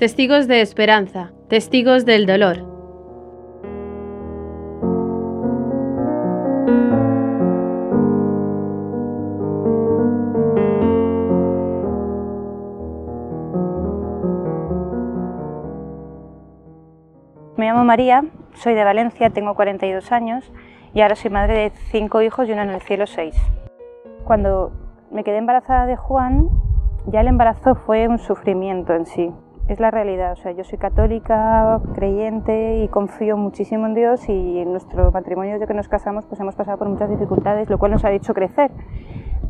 Testigos de esperanza, testigos del dolor. Me llamo María, soy de Valencia, tengo 42 años y ahora soy madre de cinco hijos y uno en el cielo seis. Cuando me quedé embarazada de Juan, ya el embarazo fue un sufrimiento en sí. Es la realidad, o sea, yo soy católica, creyente y confío muchísimo en Dios y en nuestro matrimonio desde que nos casamos pues hemos pasado por muchas dificultades, lo cual nos ha hecho crecer.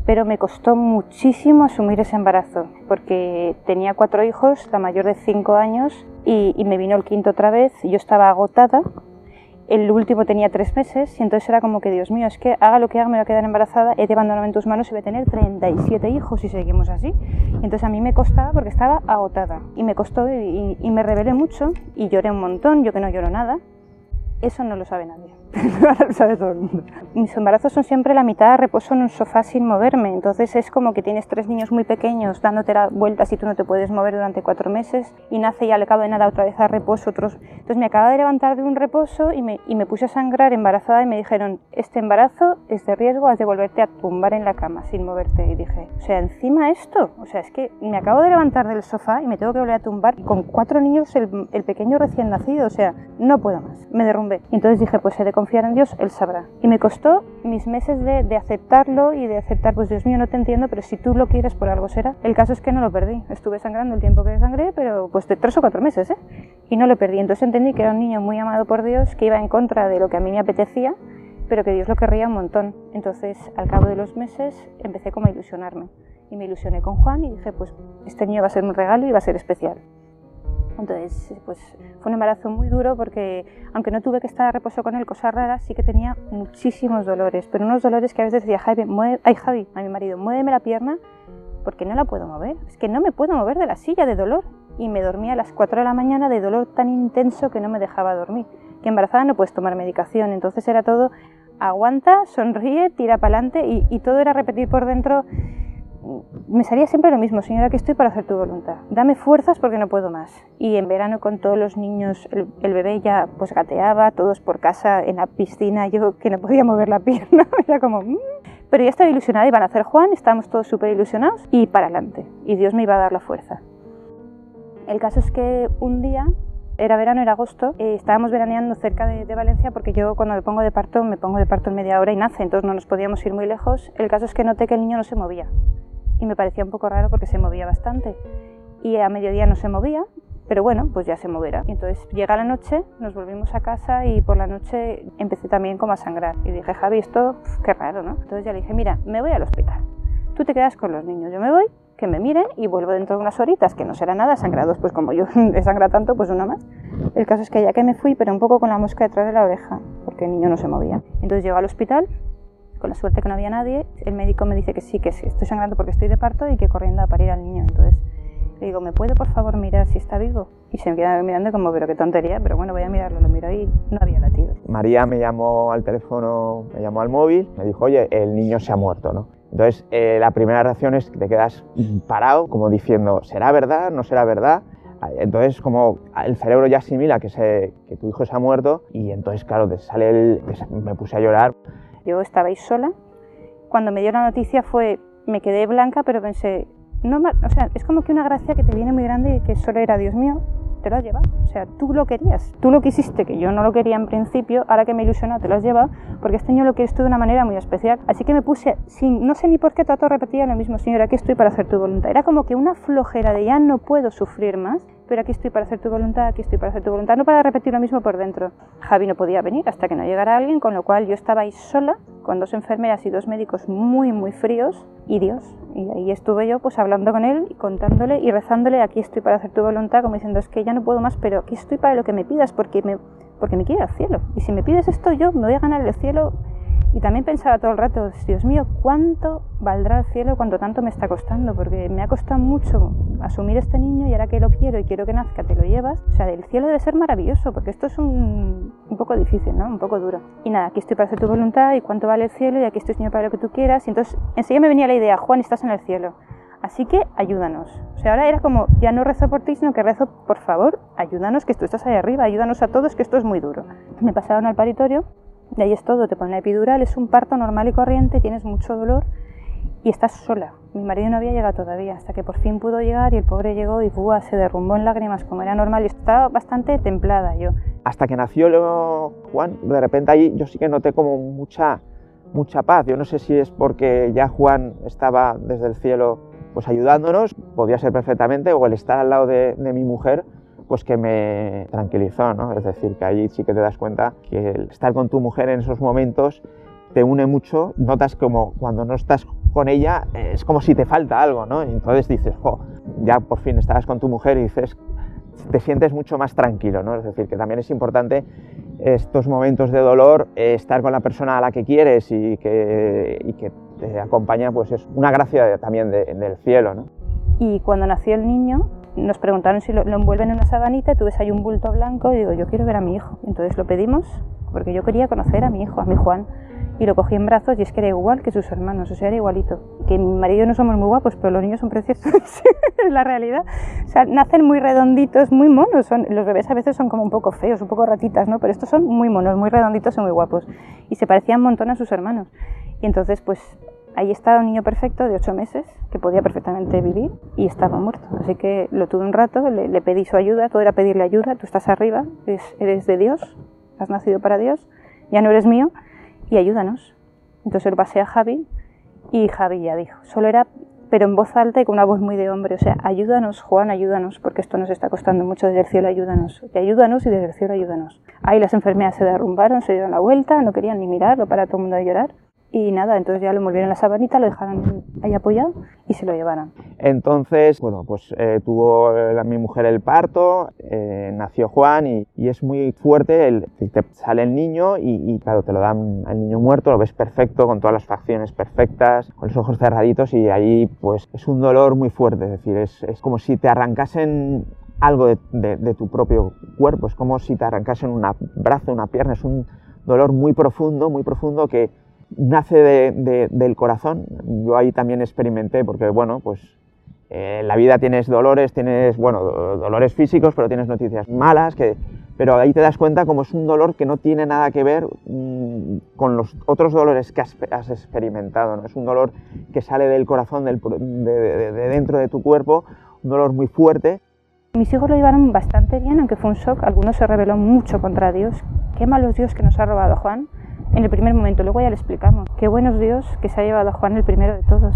Pero me costó muchísimo asumir ese embarazo, porque tenía cuatro hijos, la mayor de cinco años, y, y me vino el quinto otra vez, yo estaba agotada, el último tenía tres meses y entonces era como que, Dios mío, es que haga lo que haga, me voy a quedar embarazada, he de abandonarme en tus manos y voy a tener 37 hijos si seguimos así. Y entonces a mí me costaba porque estaba agotada y me costó y, y me rebelé mucho y lloré un montón, yo que no lloro nada. Eso no lo sabe nadie, ahora lo sabe todo el mundo. Mis embarazos son siempre la mitad reposo en un sofá sin moverme, entonces es como que tienes tres niños muy pequeños dándote vueltas y tú no te puedes mover durante cuatro meses y nace y al cabo de nada otra vez a reposo. Otros... Entonces me acaba de levantar de un reposo y me, y me puse a sangrar embarazada y me dijeron, este embarazo es de riesgo, has de volverte a tumbar en la cama sin moverte. Y dije, o sea, encima esto, o sea, es que me acabo de levantar del sofá y me tengo que volver a tumbar con cuatro niños, el, el pequeño recién nacido, o sea, no puedo más, me derrumbé. Y entonces dije, pues he de confiar en Dios, Él sabrá. Y me costó mis meses de, aceptarlo y de aceptar, pues Dios mío, no te entiendo, pero si tú lo quieres, por algo será. El caso es que no lo perdí. Estuve sangrando el tiempo que sangré, pero pues de tres o cuatro meses, ¿eh? Y no lo perdí. Entonces entendí que era un niño muy amado por Dios, que iba en contra de lo que a mí me apetecía, pero que Dios lo querría un montón. Entonces, al cabo de los meses, empecé como a ilusionarme. Y me ilusioné con Juan y dije, pues este niño va a ser un regalo y va a ser especial. Entonces, pues fue un embarazo muy duro porque, aunque no tuve que estar a reposo con él, cosas raras, sí que tenía muchísimos dolores, pero unos dolores que a veces decía, Javi, mueve, ay Javi, a mi marido, muéveme la pierna porque no la puedo mover. Es que no me puedo mover de la silla de dolor. Y me dormía a las 4 de la mañana de dolor tan intenso que no me dejaba dormir. Que embarazada no puedes tomar medicación, entonces era todo, aguanta, sonríe, tira para adelante y, y todo era repetir por dentro me salía siempre lo mismo, señora, que estoy para hacer tu voluntad. Dame fuerzas porque no puedo más. Y en verano con todos los niños, el, bebé ya pues gateaba, todos por casa, en la piscina, yo que no podía mover la pierna, era como... Mmm. Pero ya estaba ilusionada, iban a hacer Juan, estábamos todos súper ilusionados y para adelante. Y Dios me iba a dar la fuerza. El caso es que un día era verano, era agosto, eh, estábamos veraneando cerca de, de, Valencia porque yo cuando me pongo de parto, me pongo de parto en media hora y nace, entonces no nos podíamos ir muy lejos. El caso es que noté que el niño no se movía y me parecía un poco raro porque se movía bastante. Y a mediodía no se movía, pero bueno, pues ya se moverá. Entonces llega la noche, nos volvimos a casa y por la noche empecé también como a sangrar. Y dije, Javi, esto, pf, qué raro, ¿no? Entonces ya le dije, mira, me voy al hospital. Tú te quedas con los niños, yo me voy, que me miren y vuelvo dentro de unas horitas, que no será nada, sangrados, pues como yo he sangrado tanto, pues una más. El caso es que ya que me fui, pero un poco con la mosca detrás de la oreja, porque el niño no se movía. Entonces llego al hospital, con la suerte que no había nadie, el médico me dice que sí, que sí, estoy sangrando porque estoy de parto y que corriendo a parir al niño. Entonces le digo, ¿me puede por favor mirar si está vivo? Y se me queda mirando como, pero qué tontería, pero bueno, voy a mirarlo, lo miro y no había latido. María me llamó al teléfono, me llamó al móvil, me dijo, oye, el niño se ha muerto, ¿no? Entonces, eh, la primera reacción es que te quedas parado, como diciendo, ¿será verdad? ¿No será verdad? Entonces, como el cerebro ya asimila que, se, que tu hijo se ha muerto y entonces, claro, te sale el, me puse a llorar. Yo estaba ahí sola. Cuando me dio la noticia fue, me quedé blanca, pero pensé, no, o sea, es como que una gracia que te viene muy grande y que solo era Dios mío, te lo has llevado. O sea, tú lo querías, tú lo quisiste, que yo no lo quería en principio, ahora que me ilusionó te lo has llevado, porque este año lo quieres tú de una manera muy especial. Así que me puse, sin, no sé ni por qué trato repetía lo mismo, Señor, aquí estoy para hacer tu voluntad. Era como que una flojera de ya no puedo sufrir más, pero aquí estoy para hacer tu voluntad, aquí estoy para hacer tu voluntad, no para repetir lo mismo por dentro. Javi no podía venir hasta que no llegara alguien, con lo cual yo estaba ahí sola, con dos enfermeras y dos médicos muy, muy fríos, y Dios. Y ahí estuve yo pues hablando con él y contándole y rezándole, aquí estoy para hacer tu voluntad, como diciendo, es que ya no puedo más, pero aquí estoy para lo que me pidas, porque me, porque me al cielo. Y si me pides esto, yo me voy a ganar el cielo. Y también pensaba todo el rato, Dios mío, ¿cuánto valdrá el cielo cuando tanto me está costando? Porque me ha costado mucho asumir este niño y ahora que lo quiero y quiero que nazca, te lo llevas. O sea, el cielo debe ser maravilloso, porque esto es un, un poco difícil, ¿no? Un poco duro. Y nada, aquí estoy para hacer tu voluntad y cuánto vale el cielo y aquí estoy, Señor, para lo que tú quieras. Y entonces enseguida me venía la idea, Juan, estás en el cielo. Así que ayúdanos. O sea, ahora era como, ya no rezo por ti, sino que rezo, por favor, ayúdanos, que tú estás ahí arriba, ayúdanos a todos, que esto es muy duro. Me pasaron al paritorio, y ahí es todo, te ponen la epidural, es un parto normal y corriente, tienes mucho dolor y estás sola. Mi marido no había llegado todavía, hasta que por fin pudo llegar y el pobre llegó y ¡buah! se derrumbó en lágrimas como era normal y estaba bastante templada yo. Hasta que nació Juan, de repente ahí yo sí que noté como mucha, mucha paz. Yo no sé si es porque ya Juan estaba desde el cielo pues ayudándonos, podía ser perfectamente, o el estar al lado de, de mi mujer, pues que me tranquilizó, ¿no? Es decir, que ahí sí que te das cuenta que el estar con tu mujer en esos momentos te une mucho, notas como cuando no estás con ella es como si te falta algo, ¿no? Y entonces dices, jo, ya por fin estabas con tu mujer y dices, te sientes mucho más tranquilo, ¿no? Es decir, que también es importante estos momentos de dolor, eh, estar con la persona a la que quieres y que, y que te acompaña, pues es una gracia también del cielo, ¿no? Y cuando nació el niño, nos preguntaron si lo, lo, envuelven en una sabanita, tú ves ahí un bulto blanco y digo, yo quiero ver a mi hijo. Entonces lo pedimos porque yo quería conocer a mi hijo, a mi Juan y lo cogí en brazos y es que era igual que sus hermanos, o sea, era igualito. Que mi marido y yo no somos muy guapos, pero los niños son preciosos, es la realidad. O sea, nacen muy redonditos, muy monos. Son, los bebés a veces son como un poco feos, un poco ratitas, ¿no? Pero estos son muy monos, muy redonditos y muy guapos. Y se parecían un montón a sus hermanos. Y entonces, pues ahí estaba un niño perfecto de ocho meses que podía perfectamente vivir y estaba muerto. Así que lo tuve un rato, le, pedí su ayuda, todo era pedirle ayuda, tú estás arriba, eres, de Dios, has nacido para Dios, ya no eres mío y ayúdanos. Entonces lo pasé a Javi y Javi ya dijo, solo era, pero en voz alta y con una voz muy de hombre, o sea, ayúdanos Juan, ayúdanos, porque esto nos está costando mucho desde el cielo, ayúdanos, y ayúdanos y desde el cielo ayúdanos. Ahí las enfermeras se derrumbaron, se dieron la vuelta, no querían ni mirarlo para todo el mundo de llorar. Y nada, entonces ya lo envolvieron en la sabanita, lo dejaron ahí apoyado y se lo llevaron. Entonces, bueno, pues eh, tuvo la, mi mujer el parto, eh, nació Juan y, y, es muy fuerte, el, te sale el niño y, claro, te lo dan al niño muerto, lo ves perfecto, con todas las facciones perfectas, con los ojos cerraditos y ahí pues es un dolor muy fuerte, es decir, es, es como si te arrancasen algo de, de tu propio cuerpo, es como si te arrancasen un brazo, una pierna, es un dolor muy profundo, muy profundo que nace de, de, del corazón. Yo ahí también experimenté, porque bueno, pues eh, en la vida tienes dolores, tienes, bueno, dolores físicos, pero tienes noticias malas, que, pero ahí te das cuenta como es un dolor que no tiene nada que ver mmm, con los otros dolores que has, experimentado, ¿no? Es un dolor que sale del corazón, del, de, de dentro de tu cuerpo, un dolor muy fuerte. Mis hijos lo llevaron bastante bien, aunque fue un shock. Algunos se rebeló mucho contra Dios. Qué malos Dios que nos ha robado Juan en el primer momento, luego ya le explicamos. Qué buenos Dios que se ha llevado a Juan el primero de todos,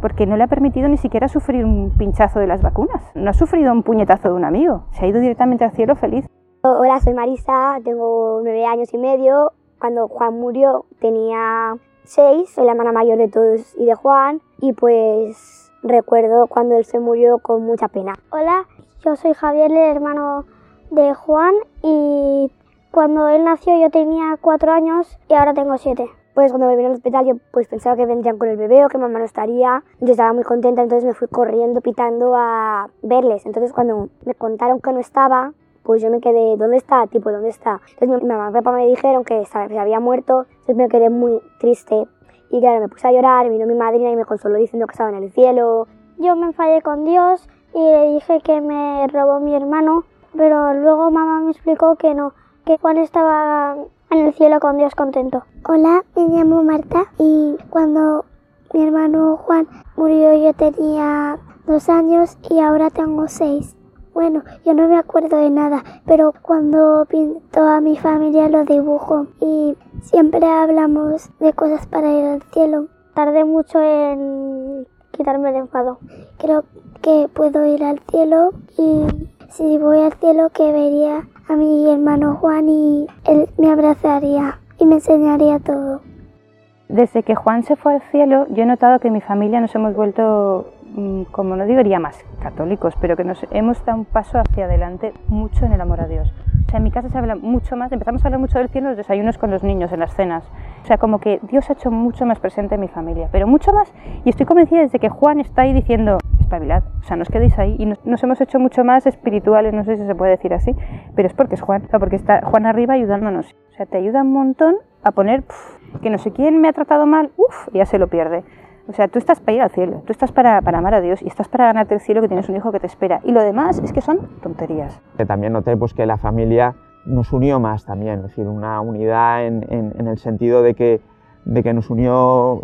porque no le ha permitido ni siquiera sufrir un pinchazo de las vacunas, no ha sufrido un puñetazo de un amigo, se ha ido directamente al cielo feliz. Hola, soy Marisa, tengo nueve años y medio. Cuando Juan murió tenía seis, soy la hermana mayor de todos y de Juan, y pues recuerdo cuando él se murió con mucha pena. Hola, yo soy Javier, el hermano de Juan, y cuando él nació yo tenía cuatro años y ahora tengo siete. Pues cuando me vino al hospital yo pues pensaba que vendrían con el bebé o que mamá no estaría. Yo estaba muy contenta, entonces me fui corriendo pitando a verles. Entonces cuando me contaron que no estaba, pues yo me quedé, ¿dónde está? Tipo, ¿dónde está? Entonces mi mamá y papá me dijeron que se había muerto, entonces me quedé muy triste. Y claro, me puse a llorar, vino mi madrina y me consoló diciendo que estaba en el cielo. Yo me enfadé con Dios y le dije que me robó mi hermano, pero luego mamá me explicó que no, que Juan estaba en el cielo con Dios contento. Hola, me llamo Marta y cuando mi hermano Juan murió yo tenía dos años y ahora tengo seis. Bueno, yo no me acuerdo de nada, pero cuando pinto a mi familia lo dibujo y siempre hablamos de cosas para ir al cielo. Tardé mucho en quitarme el enfado. Creo que puedo ir al cielo y si voy al cielo que vería a mi hermano Juan y él me abrazaría y me enseñaría todo. Desde que Juan se fue al cielo, yo he notado que mi familia nos hemos vuelto, como no diría más católicos, pero que nos hemos dado un paso hacia adelante mucho en el amor a Dios. O sea, en mi casa se habla mucho más, empezamos a hablar mucho del cielo en los desayunos con los niños, en las cenas. O sea, como que Dios ha hecho mucho más presente en mi familia, pero mucho más, y estoy convencida desde que Juan está ahí diciendo, espabilad, o sea, no os quedéis ahí, y nos, nos, hemos hecho mucho más espirituales, no sé si se puede decir así, pero es porque es Juan, o sea, porque está Juan arriba ayudándonos. O sea, te ayuda un montón a poner, que no sé quién me ha tratado mal, uff, ya se lo pierde. O sea, tú estás para ir al cielo, tú estás para, para, amar a Dios y estás para ganarte el cielo que tienes un hijo que te espera. Y lo demás es que son tonterías. También noté pues, que la familia nos unió más también, es decir, una unidad en, en, en el sentido de que, de que nos unió,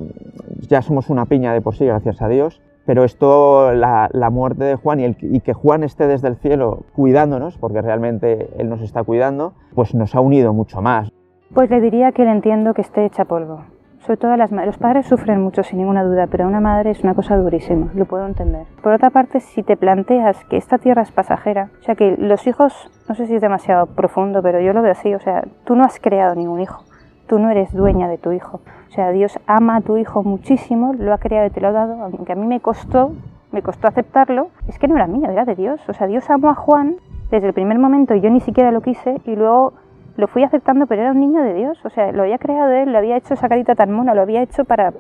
ya somos una piña de por sí, gracias a Dios, pero esto, la, la muerte de Juan y, el, y, que Juan esté desde el cielo cuidándonos, porque realmente Él nos está cuidando, pues nos ha unido mucho más. Pues le diría que le entiendo que esté hecha polvo. Sobre todo las los padres sufren mucho sin ninguna duda, pero una madre es una cosa durísima, lo puedo entender. Por otra parte, si te planteas que esta tierra es pasajera, o sea que los hijos, no sé si es demasiado profundo, pero yo lo veo así, o sea, tú no has creado ningún hijo, tú no eres dueña de tu hijo. O sea, Dios ama a tu hijo muchísimo, lo ha creado y te lo ha dado, aunque a mí me costó, me costó aceptarlo, es que no era mío, era de Dios. O sea, Dios amó a Juan desde el primer momento y yo ni siquiera lo quise y luego lo fui aceptando, pero era un niño de Dios, o sea, lo había creado él, lo había hecho esa carita tan mona, lo había hecho para...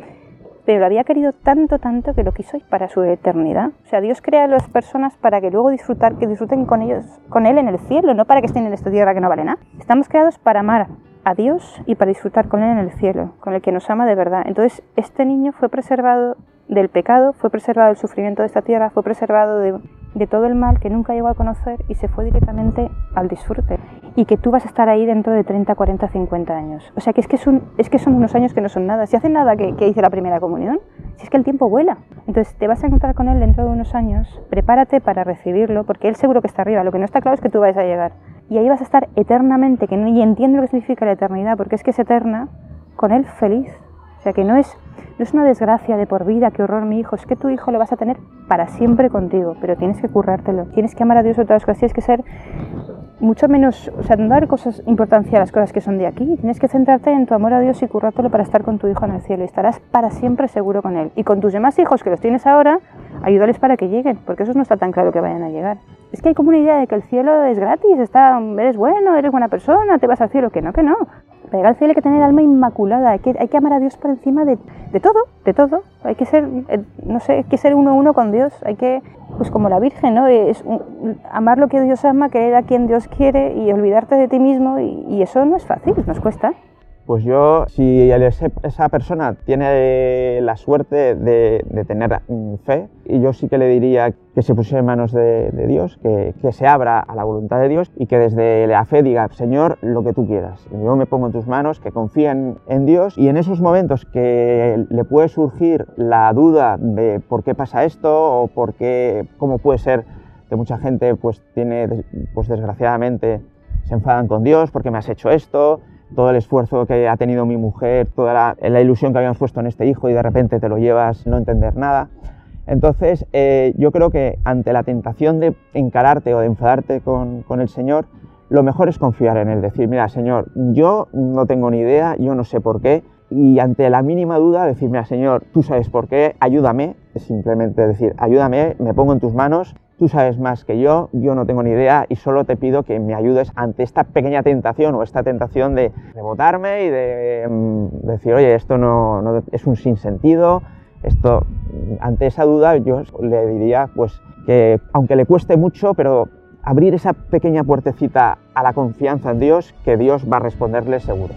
Pero lo había querido tanto, tanto que lo quiso para su eternidad. O sea, Dios crea a las personas para que luego disfrutar, que disfruten con ellos, con Él en el cielo, no para que estén en esta tierra que no vale nada. Estamos creados para amar a Dios y para disfrutar con Él en el cielo, con el que nos ama de verdad. Entonces, este niño fue preservado del pecado, fue preservado del sufrimiento de esta tierra, fue preservado de, todo el mal que nunca llegó a conocer y se fue directamente al disfrute. Y que tú vas a estar ahí dentro de 30, 40, 50 años. O sea que es que, es un, es que son unos años que no son nada. Si hacen nada que, que hice la primera comunión, si es que el tiempo vuela. Entonces te vas a encontrar con él dentro de unos años, prepárate para recibirlo, porque él seguro que está arriba. Lo que no está claro es que tú vayas a llegar. Y ahí vas a estar eternamente, que no, y entiendo lo que significa la eternidad, porque es que es eterna, con él feliz. O sea que no es, no es una desgracia de por vida, qué horror mi hijo, es que tu hijo lo vas a tener para siempre contigo, pero tienes que currártelo, tienes que amar a Dios sobre todas las cosas, tienes que ser mucho menos, o sea, no dar cosas, importancia a las cosas que son de aquí, tienes que centrarte en tu amor a Dios y currártelo para estar con tu hijo en el cielo y estarás para siempre seguro con él. Y con tus demás hijos que los tienes ahora, ayúdales para que lleguen, porque eso no está tan claro que vayan a llegar. Es que hay como una idea de que el cielo es gratis, está, eres bueno, eres buena persona, te vas al cielo, que no, que no. Para llegar al cielo hay que tener alma inmaculada, hay que, amar a Dios por encima de, todo, de todo. Hay que ser, no sé, hay que ser uno a uno con Dios, hay que, pues como la Virgen, ¿no? Es un, amar lo que Dios ama, querer a quien Dios quiere y olvidarte de ti mismo y, y eso no es fácil, nos cuesta. Pues yo, si esa persona tiene la suerte de, tener fe, y yo sí que le diría que se pusiera en manos de, Dios, que, que, se abra a la voluntad de Dios y que desde la fe diga, Señor, lo que tú quieras. Yo me pongo en tus manos, que confíen en Dios y en esos momentos que le puede surgir la duda de por qué pasa esto o por qué, cómo puede ser que mucha gente pues tiene, pues desgraciadamente se enfadan con Dios porque me has hecho esto, todo el esfuerzo que ha tenido mi mujer, toda la, ilusión que habíamos puesto en este hijo y de repente te lo llevas no entender nada. Entonces, eh, yo creo que ante la tentación de encararte o de enfadarte con, con, el Señor, lo mejor es confiar en Él, decir, mira, Señor, yo no tengo ni idea, yo no sé por qué, y ante la mínima duda, decir, mira, Señor, tú sabes por qué, ayúdame, simplemente decir, ayúdame, me pongo en tus manos, tú sabes más que yo, yo no tengo ni idea y solo te pido que me ayudes ante esta pequeña tentación o esta tentación de, votarme y de, de, decir, oye, esto no, es un sinsentido, esto, ante esa duda yo le diría pues que aunque le cueste mucho, pero abrir esa pequeña puertecita a la confianza en Dios, que Dios va a responderle seguro.